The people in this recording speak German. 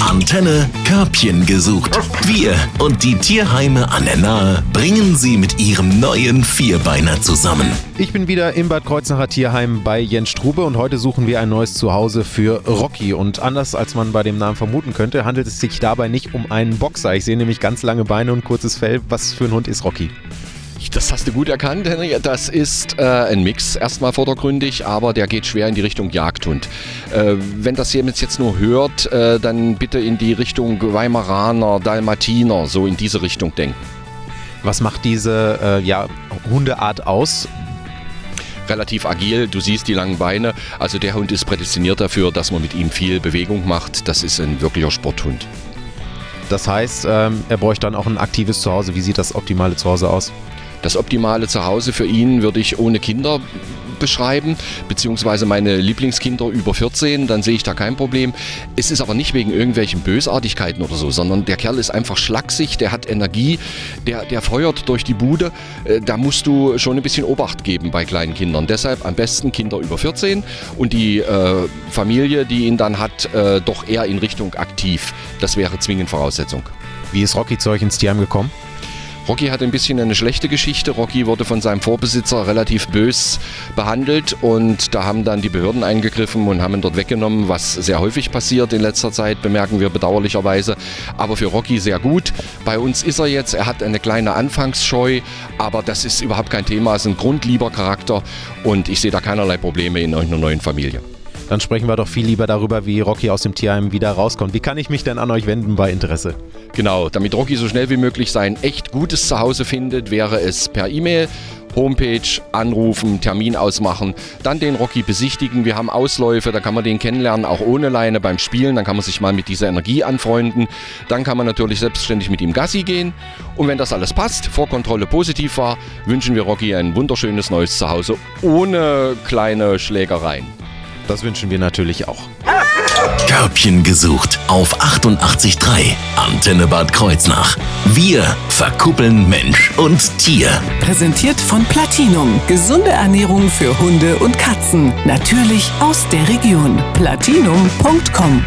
Antenne Körbchen gesucht. Wir und die Tierheime an der Nahe bringen sie mit ihrem neuen Vierbeiner zusammen. Ich bin wieder im Bad Kreuznacher Tierheim bei Jens Strube und heute suchen wir ein neues Zuhause für Rocky. Und anders als man bei dem Namen vermuten könnte, handelt es sich dabei nicht um einen Boxer. Ich sehe nämlich ganz lange Beine und kurzes Fell. Was für ein Hund ist Rocky? Das hast du gut erkannt, Henry. Das ist äh, ein Mix, erstmal vordergründig, aber der geht schwer in die Richtung Jagdhund. Äh, wenn das jemand jetzt nur hört, äh, dann bitte in die Richtung Weimaraner, Dalmatiner, so in diese Richtung denken. Was macht diese äh, ja, Hundeart aus? relativ agil. Du siehst die langen Beine. Also der Hund ist prädestiniert dafür, dass man mit ihm viel Bewegung macht. Das ist ein wirklicher Sporthund. Das heißt, ähm, er bräuchte dann auch ein aktives Zuhause. Wie sieht das optimale Zuhause aus? Das optimale Zuhause für ihn würde ich ohne Kinder beschreiben, beziehungsweise meine Lieblingskinder über 14, dann sehe ich da kein Problem. Es ist aber nicht wegen irgendwelchen Bösartigkeiten oder so, sondern der Kerl ist einfach schlaksig, der hat Energie, der, der feuert durch die Bude. Äh, da musst du schon ein bisschen Obacht geben bei kleinen Kindern. Deshalb am besten Kinder über 14 und die äh, Familie, die ihn dann hat, äh, doch eher in Richtung aktiv. Das wäre zwingend Voraussetzung. Wie ist Rocky zu euch ins Tierheim gekommen? Rocky hat ein bisschen eine schlechte Geschichte. Rocky wurde von seinem Vorbesitzer relativ bös behandelt und da haben dann die Behörden eingegriffen und haben ihn dort weggenommen, was sehr häufig passiert in letzter Zeit, bemerken wir bedauerlicherweise. Aber für Rocky sehr gut. Bei uns ist er jetzt, er hat eine kleine Anfangsscheu, aber das ist überhaupt kein Thema, es ist ein grundlieber Charakter und ich sehe da keinerlei Probleme in einer neuen Familie. Dann sprechen wir doch viel lieber darüber, wie Rocky aus dem Tierheim wieder rauskommt. Wie kann ich mich denn an euch wenden bei Interesse? Genau, damit Rocky so schnell wie möglich sein echt gutes Zuhause findet, wäre es per E-Mail Homepage anrufen, Termin ausmachen, dann den Rocky besichtigen. Wir haben Ausläufe, da kann man den kennenlernen, auch ohne Leine beim Spielen. Dann kann man sich mal mit dieser Energie anfreunden. Dann kann man natürlich selbstständig mit ihm Gassi gehen. Und wenn das alles passt, Vorkontrolle positiv war, wünschen wir Rocky ein wunderschönes neues Zuhause ohne kleine Schlägereien. Das wünschen wir natürlich auch. Körbchen gesucht auf 88.3 Antenne Bad Kreuznach. Wir verkuppeln Mensch und Tier. Präsentiert von Platinum. Gesunde Ernährung für Hunde und Katzen. Natürlich aus der Region. Platinum.com